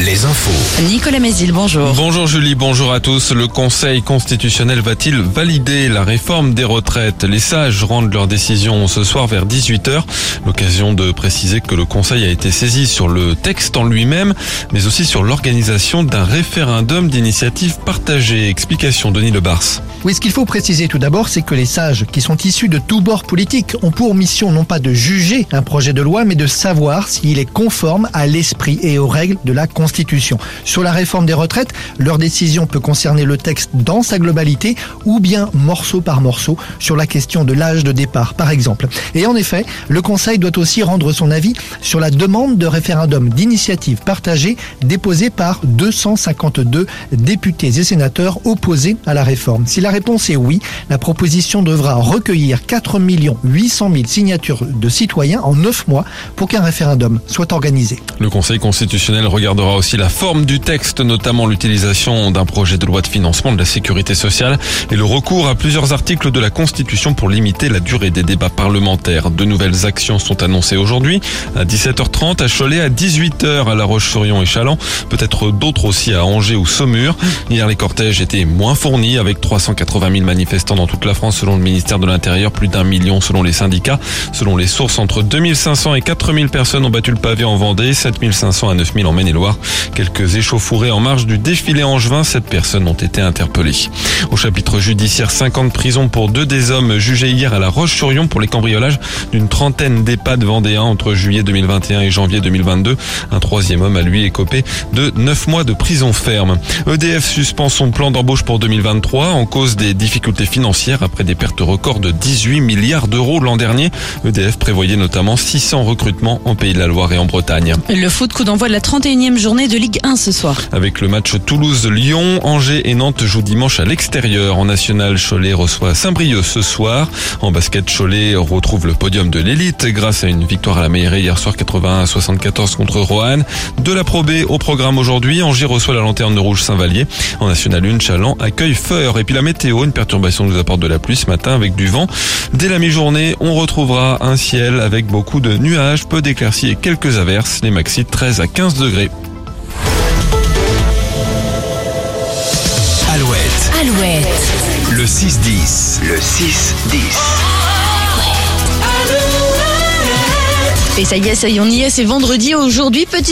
les infos. Nicolas Mézil, bonjour. Bonjour Julie, bonjour à tous. Le Conseil constitutionnel va-t-il valider la réforme des retraites? Les sages rendent leur décision ce soir vers 18h. L'occasion de préciser que le Conseil a été saisi sur le texte en lui-même, mais aussi sur l'organisation d'un référendum d'initiative partagée. Explication Denis Lebars. Oui, ce qu'il faut préciser tout d'abord, c'est que les sages, qui sont issus de tous bords politiques, ont pour mission non pas de juger un projet de loi, mais de savoir s'il est conforme à l'esprit et aux règles de la Constitution. Sur la réforme des retraites, leur décision peut concerner le texte dans sa globalité ou bien morceau par morceau sur la question de l'âge de départ, par exemple. Et en effet, le Conseil doit aussi rendre son avis sur la demande de référendum d'initiative partagée déposée par 252 députés et sénateurs opposés à la réforme. Si la réponse est oui, la proposition devra recueillir 4 800 000 signatures de citoyens en 9 mois pour qu'un référendum soit organisé. Le Conseil constitutionnel regardera aussi la forme du texte, notamment l'utilisation d'un projet de loi de financement de la sécurité sociale et le recours à plusieurs articles de la Constitution pour limiter la durée des débats parlementaires. De nouvelles actions sont annoncées aujourd'hui à 17h30 à Cholet, à 18h à La Roche-sur-Yon et Chaland, peut-être d'autres aussi à Angers ou Saumur. Hier, les cortèges étaient moins fournis avec 380 000 manifestants dans toute la France selon le ministère de l'Intérieur, plus d'un million selon les syndicats. Selon les sources, entre 2500 et 4000 personnes ont battu le pavé en Vendée, 7500 à 9000 en Maine-et-Loire. Quelques échauffourées en marge du défilé angevin, sept personnes ont été interpellées. Au chapitre judiciaire, 50 prisons pour deux des hommes jugés hier à la Roche-sur-Yon pour les cambriolages d'une trentaine d'EHPAD vendéens entre juillet 2021 et janvier 2022. Un troisième homme a lui écopé de 9 mois de prison ferme. EDF suspend son plan d'embauche pour 2023 en cause des difficultés financières après des pertes records de 18 milliards d'euros l'an dernier. EDF prévoyait notamment 600 recrutements en Pays de la Loire et en Bretagne. Le foot coup d'envoi de la 31e journée de Ligue 1 ce soir. Avec le match Toulouse-Lyon, Angers et Nantes jouent dimanche à l'extérieur. En national, Cholet reçoit Saint-Brieuc ce soir. En basket, Cholet retrouve le podium de l'élite grâce à une victoire à la Meilleray hier soir 81 à 74 contre Roanne. De la Pro B au programme aujourd'hui, Angers reçoit la lanterne rouge Saint-Vallier. En national 1, Chaland accueille Feur. Et puis la météo, une perturbation nous apporte de la pluie ce matin avec du vent. Dès la mi-journée, on retrouvera un ciel avec beaucoup de nuages, peu d'éclaircies et quelques averses. Les maxi 13 à 15 degrés. Alouette. le 6-10, le 6-10. Et ça y est, ça y est, on y est, c'est vendredi aujourd'hui. Petit